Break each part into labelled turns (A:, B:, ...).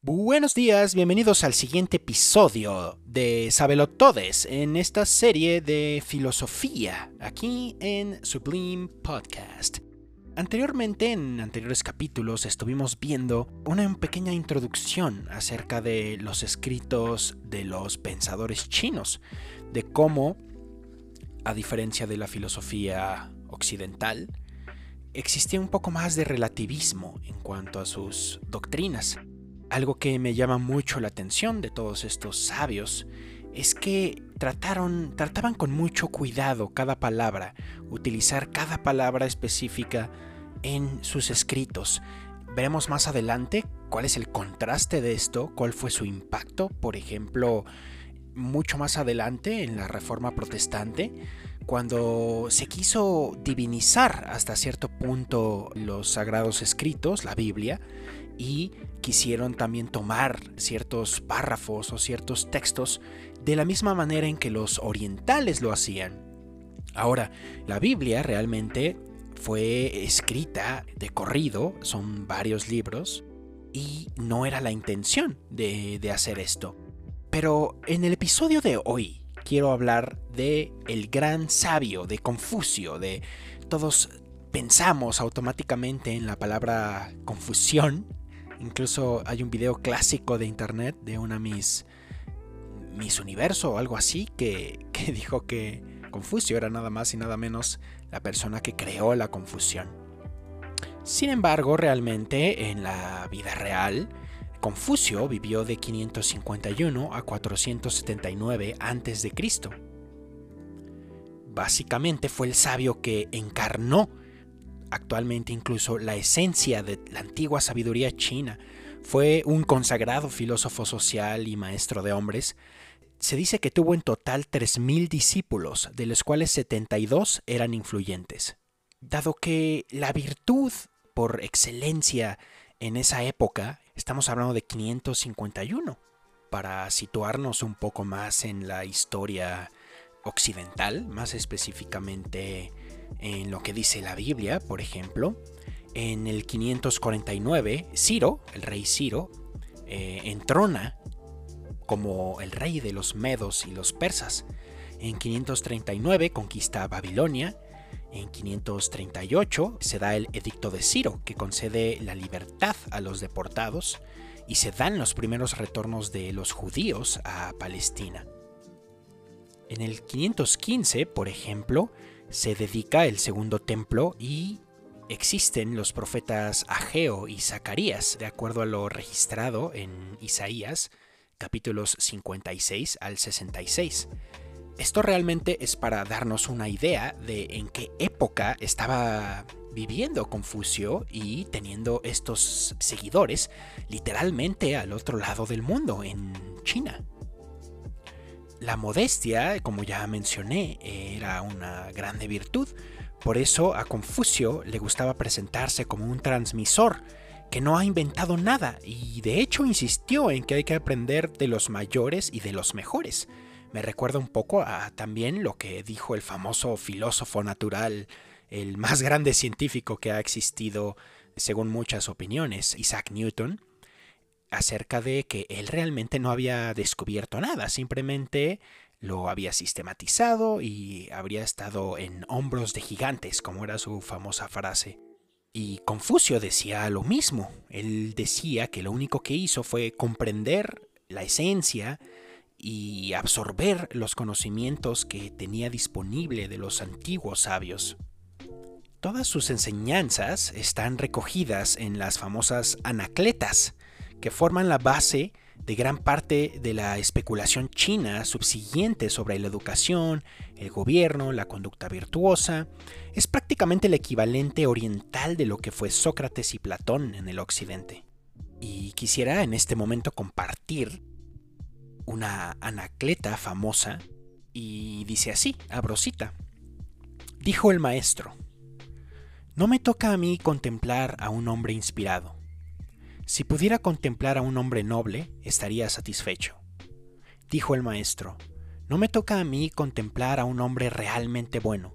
A: Buenos días, bienvenidos al siguiente episodio de Sabelo Todes en esta serie de filosofía aquí en Sublime Podcast. Anteriormente, en anteriores capítulos, estuvimos viendo una pequeña introducción acerca de los escritos de los pensadores chinos, de cómo, a diferencia de la filosofía occidental, existía un poco más de relativismo en cuanto a sus doctrinas. Algo que me llama mucho la atención de todos estos sabios es que trataron, trataban con mucho cuidado cada palabra, utilizar cada palabra específica en sus escritos. Veremos más adelante cuál es el contraste de esto, cuál fue su impacto, por ejemplo, mucho más adelante en la Reforma Protestante, cuando se quiso divinizar hasta cierto punto los sagrados escritos, la Biblia, y quisieron también tomar ciertos párrafos o ciertos textos de la misma manera en que los orientales lo hacían. Ahora, la Biblia realmente fue escrita de corrido, son varios libros, y no era la intención de, hacer esto. Pero en el episodio de hoy quiero hablar de el gran sabio, de Confucio, de todos pensamos automáticamente en la palabra confusión Incluso hay un video clásico de internet de una Miss, Miss Universo o algo así que, que dijo que Confucio era nada más y nada menos la persona que creó la confusión. Sin embargo, realmente en la vida real, Confucio vivió de 551 a 479 a.C. Básicamente fue el sabio que encarnó actualmente incluso la esencia de la antigua sabiduría china. Fue un consagrado filósofo social y maestro de hombres. Se dice que tuvo en total 3.000 discípulos, de los cuales 72 eran influyentes. Dado que la virtud por excelencia en esa época, estamos hablando de 551, para situarnos un poco más en la historia occidental, más específicamente en lo que dice la Biblia, por ejemplo. En el 549, Ciro, el rey Ciro, eh, entrona como el rey de los medos y los persas. En 539 conquista Babilonia. En 538 se da el edicto de Ciro, que concede la libertad a los deportados, y se dan los primeros retornos de los judíos a Palestina. En el 515, por ejemplo, se dedica el segundo templo y existen los profetas Ageo y Zacarías, de acuerdo a lo registrado en Isaías, capítulos 56 al 66. Esto realmente es para darnos una idea de en qué época estaba viviendo Confucio y teniendo estos seguidores literalmente al otro lado del mundo, en China. La modestia, como ya mencioné, era una grande virtud. Por eso a Confucio le gustaba presentarse como un transmisor que no ha inventado nada y de hecho insistió en que hay que aprender de los mayores y de los mejores. Me recuerda un poco a también lo que dijo el famoso filósofo natural, el más grande científico que ha existido según muchas opiniones, Isaac Newton, acerca de que él realmente no había descubierto nada, simplemente lo había sistematizado y habría estado en hombros de gigantes, como era su famosa frase. Y Confucio decía lo mismo, él decía que lo único que hizo fue comprender la esencia y absorber los conocimientos que tenía disponible de los antiguos sabios. Todas sus enseñanzas están recogidas en las famosas anacletas, que forman la base de gran parte de la especulación china subsiguiente sobre la educación, el gobierno, la conducta virtuosa. Es prácticamente el equivalente oriental de lo que fue Sócrates y Platón en el occidente. Y quisiera en este momento compartir una anacleta famosa y dice así, abrosita. Dijo el maestro, no me toca a mí contemplar a un hombre inspirado si pudiera contemplar a un hombre noble, estaría satisfecho. Dijo el maestro, no me toca a mí contemplar a un hombre realmente bueno.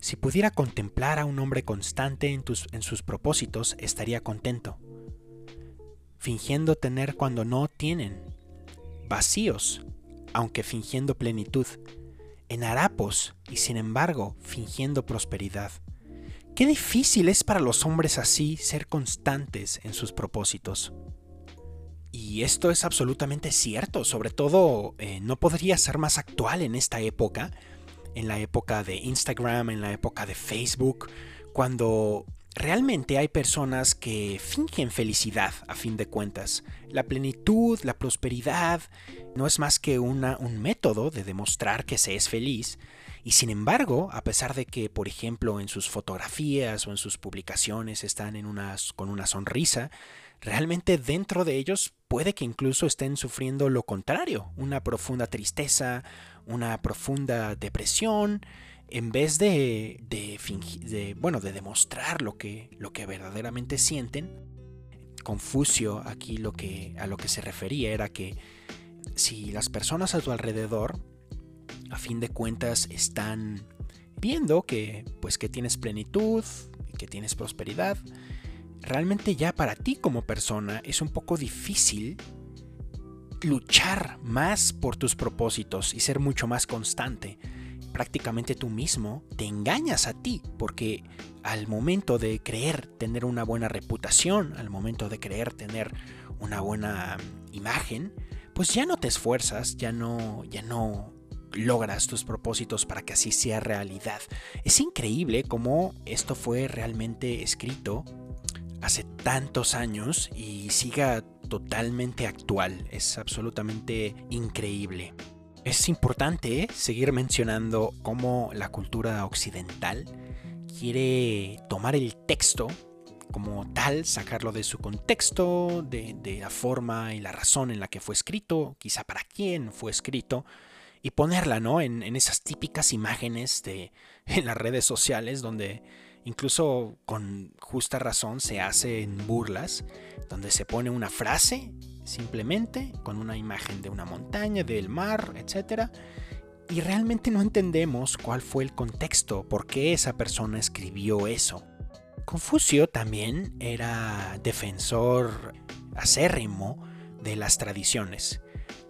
A: Si pudiera contemplar a un hombre constante en, sus propósitos, estaría contento. fingiendo tener cuando no tienen, vacíos, aunque fingiendo plenitud, en harapos y sin embargo fingiendo prosperidad. Qué difícil es para los hombres así ser constantes en sus propósitos. Y esto es absolutamente cierto, sobre todo eh, no podría ser más actual en esta época, en la época de Instagram, en la época de Facebook, cuando realmente hay personas que fingen felicidad a fin de cuentas. La plenitud, la prosperidad, no es más que una, un método de demostrar que se es feliz. Y sin embargo, a pesar de que, por ejemplo, en sus fotografías o en sus publicaciones están con una sonrisa, realmente dentro de ellos puede que incluso estén sufriendo lo contrario, una profunda tristeza, una profunda depresión, en vez de, de, fingir, bueno, de demostrar lo que, lo que verdaderamente sienten. Confucio aquí lo que, a lo que se refería era que si las personas a tu alrededor, a fin de cuentas, están viendo que, pues, que tienes plenitud, que tienes prosperidad, realmente ya para ti como persona es un poco difícil luchar más por tus propósitos y ser mucho más constante. Prácticamente tú mismo te engañas a ti porque al momento de creer tener una buena reputación, al momento de creer tener una buena imagen, pues ya no te esfuerzas, ya no ya no logras tus propósitos para que así sea realidad. Es increíble cómo esto fue realmente escrito hace tantos años y siga totalmente actual. Es absolutamente increíble. Es importante ¿eh? seguir mencionando cómo la cultura occidental quiere tomar el texto como tal, sacarlo de su contexto, de, la forma y la razón en la que fue escrito, quizá para quién fue escrito, y ponerla ¿no? en, esas típicas imágenes de, en las redes sociales donde incluso con justa razón se hacen burlas, donde se pone una frase simplemente con una imagen de una montaña, del mar, etc. Y realmente no entendemos cuál fue el contexto, por qué esa persona escribió eso. Confucio también era defensor acérrimo de las tradiciones.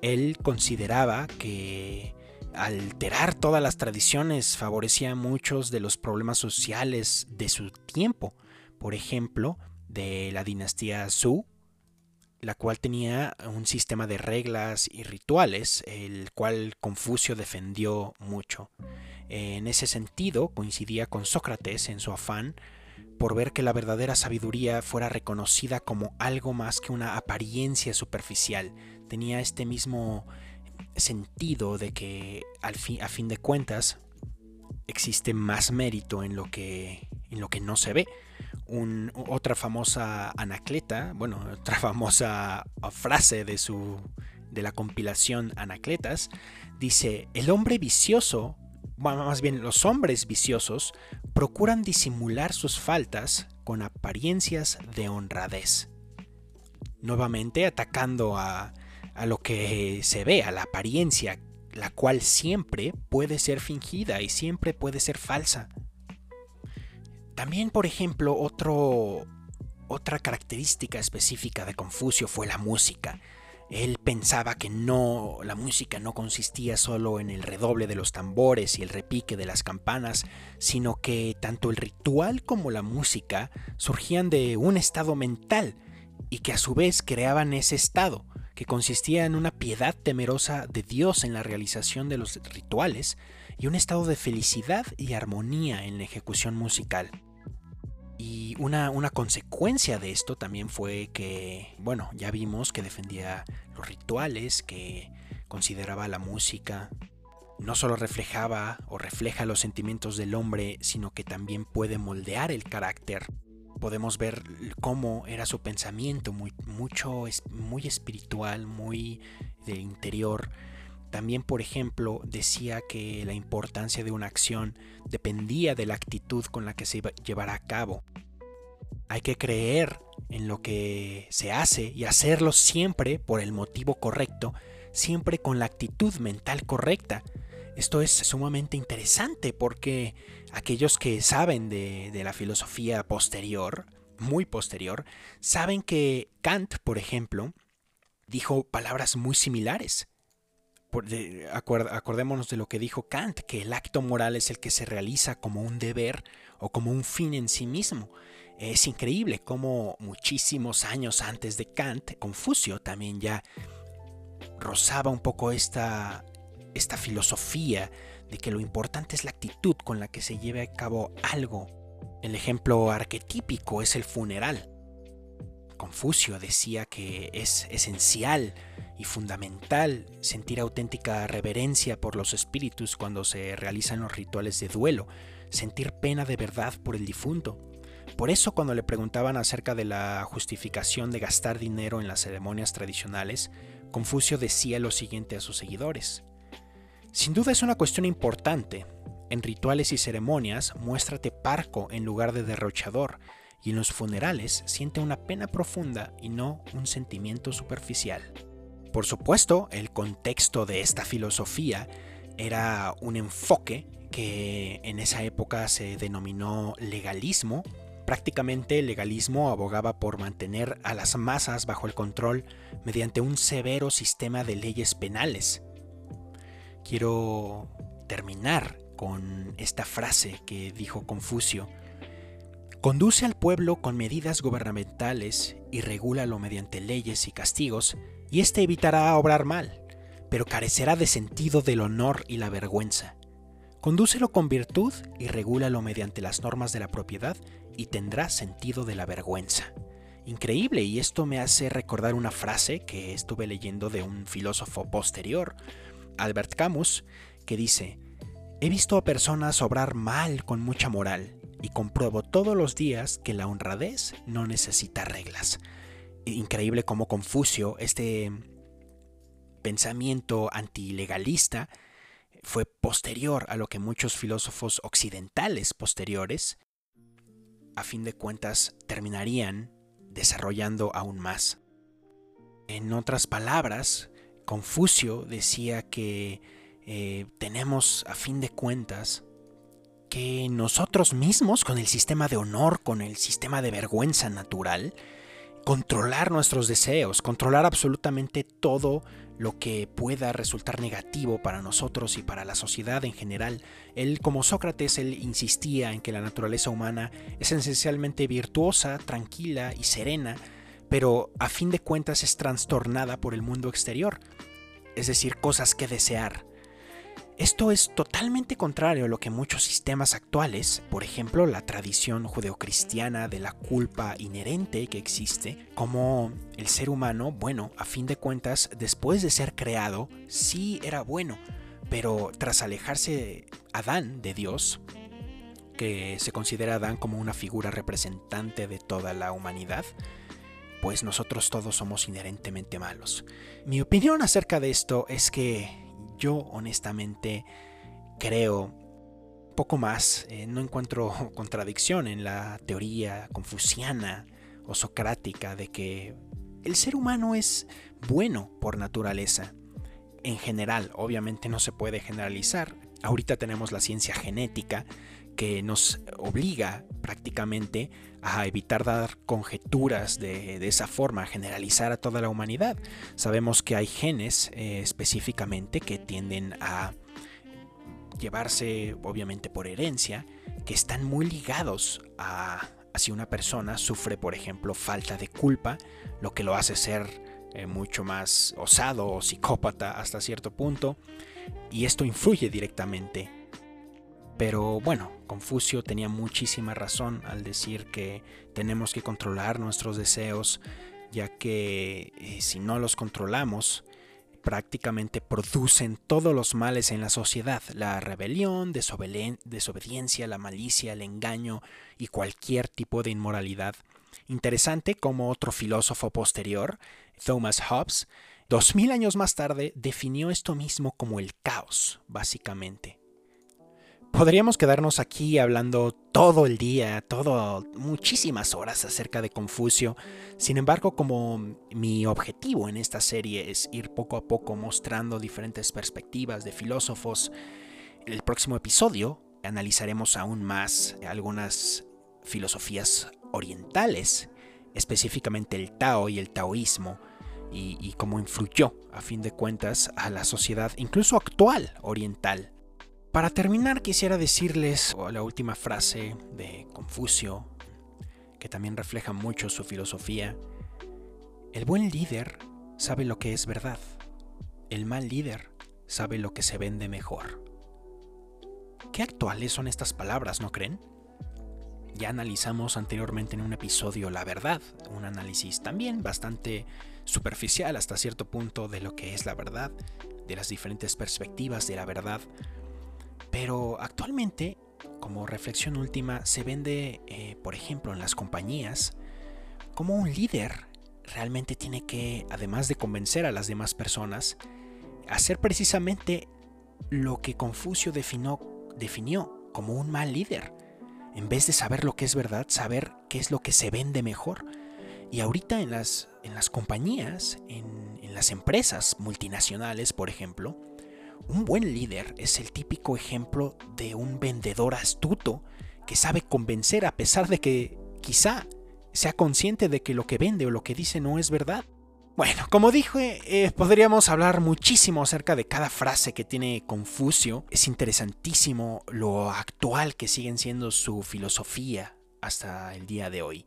A: Él consideraba que alterar todas las tradiciones favorecía muchos de los problemas sociales de su tiempo. Por ejemplo, de la dinastía Zhou, la cual tenía un sistema de reglas y rituales, el cual Confucio defendió mucho. En ese sentido, coincidía con Sócrates en su afán por ver que la verdadera sabiduría fuera reconocida como algo más que una apariencia superficial. Tenía este mismo sentido de que al fin, a fin de cuentas existe más mérito en lo que, en lo que no se ve. otra famosa Anacleta, bueno, otra famosa frase de, su, de la compilación Anacletas, dice, el hombre vicioso, más bien los hombres viciosos, procuran disimular sus faltas con apariencias de honradez. Nuevamente atacando a, a lo que se ve, a la apariencia, la cual siempre puede ser fingida y siempre puede ser falsa. También, por ejemplo, otro, otra característica específica de Confucio fue la música. Él pensaba que no, la música no consistía solo en el redoble de los tambores y el repique de las campanas, sino que tanto el ritual como la música surgían de un estado mental y que a su vez creaban ese estado que consistía en una piedad temerosa de Dios en la realización de los rituales y un estado de felicidad y armonía en la ejecución musical. Y una, una, consecuencia de esto también fue que, bueno, ya vimos que defendía los rituales, que consideraba la música, no solo reflejaba o refleja los sentimientos del hombre, sino que también puede moldear el carácter podemos ver cómo era su pensamiento, muy, mucho, muy espiritual, muy de interior. También, por ejemplo, decía que la importancia de una acción dependía de la actitud con la que se llevara a cabo. Hay que creer en lo que se hace y hacerlo siempre por el motivo correcto, siempre con la actitud mental correcta. Esto es sumamente interesante porque aquellos que saben de, la filosofía posterior muy posterior, saben que Kant, por ejemplo, dijo palabras muy similares. Acordémonos de lo que dijo Kant, que el acto moral es el que se realiza como un deber o como un fin en sí mismo. Es increíble cómo muchísimos años antes de Kant, Confucio también ya rozaba un poco esta, filosofía de que lo importante es la actitud con la que se lleve a cabo algo. El ejemplo arquetípico es el funeral. Confucio decía que es esencial y fundamental sentir auténtica reverencia por los espíritus cuando se realizan los rituales de duelo, sentir pena de verdad por el difunto. Por eso cuando le preguntaban acerca de la justificación de gastar dinero en las ceremonias tradicionales, Confucio decía lo siguiente a sus seguidores. Sin duda es una cuestión importante. En rituales y ceremonias muéstrate parco en lugar de derrochador, y en los funerales siente una pena profunda y no un sentimiento superficial. Por supuesto, el contexto de esta filosofía era un enfoque que en esa época se denominó legalismo Prácticamente el legalismo abogaba por mantener a las masas bajo el control mediante un severo sistema de leyes penales. Quiero terminar con esta frase que dijo Confucio. Conduce al pueblo con medidas gubernamentales y regúlalo mediante leyes y castigos, y éste evitará obrar mal, pero carecerá de sentido del honor y la vergüenza. Condúcelo con virtud y regúlalo mediante las normas de la propiedad y tendrá sentido de la vergüenza. Increíble, y esto me hace recordar una frase que estuve leyendo de un filósofo posterior, Albert Camus, que dice, He visto a personas obrar mal con mucha moral y compruebo todos los días que la honradez no necesita reglas. Increíble como Confucio, este pensamiento antilegalista, fue posterior a lo que muchos filósofos occidentales posteriores a fin de cuentas terminarían desarrollando aún más. En otras palabras, Confucio decía que eh, tenemos a fin de cuentas que nosotros mismos, con el sistema de honor, con el sistema de vergüenza natural, controlar nuestros deseos, controlar absolutamente todo lo que pueda resultar negativo para nosotros y para la sociedad en general. Él, como Sócrates, él insistía en que la naturaleza humana es esencialmente virtuosa, tranquila y serena, pero a fin de cuentas es trastornada por el mundo exterior, es decir, cosas que desear, esto es totalmente contrario a lo que muchos sistemas actuales, por ejemplo la tradición judeocristiana de la culpa inherente que existe, como el ser humano, bueno, a fin de cuentas, después de ser creado, sí era bueno, pero tras alejarse Adán de Dios, que se considera Adán como una figura representante de toda la humanidad, pues nosotros todos somos inherentemente malos. Mi opinión acerca de esto es que yo honestamente creo poco más, eh, no encuentro contradicción en la teoría confuciana o socrática de que el ser humano es bueno por naturaleza. En general, obviamente no se puede generalizar. Ahorita tenemos la ciencia genética que nos obliga prácticamente a evitar dar conjeturas de, esa forma, a generalizar a toda la humanidad. Sabemos que hay genes eh, específicamente que tienden a llevarse, obviamente por herencia, que están muy ligados a, si una persona sufre, por ejemplo, falta de culpa, lo que lo hace ser eh, mucho más osado o psicópata hasta cierto punto, y esto influye directamente pero bueno, Confucio tenía muchísima razón al decir que tenemos que controlar nuestros deseos, ya que eh, si no los controlamos, prácticamente producen todos los males en la sociedad, la rebelión, desobediencia, la malicia, el engaño y cualquier tipo de inmoralidad. Interesante como otro filósofo posterior, Thomas Hobbes, dos mil años más tarde definió esto mismo como el caos, básicamente. Podríamos quedarnos aquí hablando todo el día, todo, muchísimas horas acerca de Confucio. Sin embargo, como mi objetivo en esta serie es ir poco a poco mostrando diferentes perspectivas de filósofos, el próximo episodio analizaremos aún más algunas filosofías orientales, específicamente el Tao y el taoísmo, y, cómo influyó, a fin de cuentas, a la sociedad, incluso actual, oriental. Para terminar, quisiera decirles la última frase de Confucio, que también refleja mucho su filosofía. El buen líder sabe lo que es verdad. El mal líder sabe lo que se vende mejor. Qué actuales son estas palabras, ¿no creen? Ya analizamos anteriormente en un episodio la verdad, un análisis también bastante superficial hasta cierto punto de lo que es la verdad, de las diferentes perspectivas de la verdad. Pero actualmente, como reflexión última, se vende, eh, por ejemplo, en las compañías, como un líder realmente tiene que, además de convencer a las demás personas, hacer precisamente lo que Confucio definió, definió como un mal líder. En vez de saber lo que es verdad, saber qué es lo que se vende mejor. Y ahorita en las, en las compañías, en, en las empresas multinacionales, por ejemplo, un buen líder es el típico ejemplo de un vendedor astuto que sabe convencer a pesar de que quizá sea consciente de que lo que vende o lo que dice no es verdad. Bueno, como dije, eh, podríamos hablar muchísimo acerca de cada frase que tiene Confucio. Es interesantísimo lo actual que siguen siendo su filosofía hasta el día de hoy.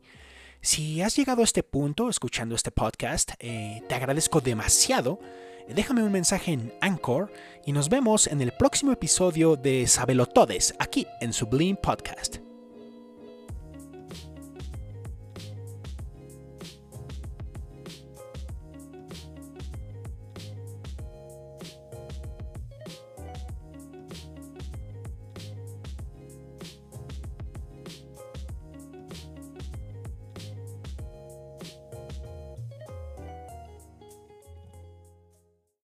A: Si has llegado a este punto escuchando este podcast, eh, te agradezco demasiado. Déjame un mensaje en Anchor y nos vemos en el próximo episodio de Sabelotodes aquí en Sublime Podcast.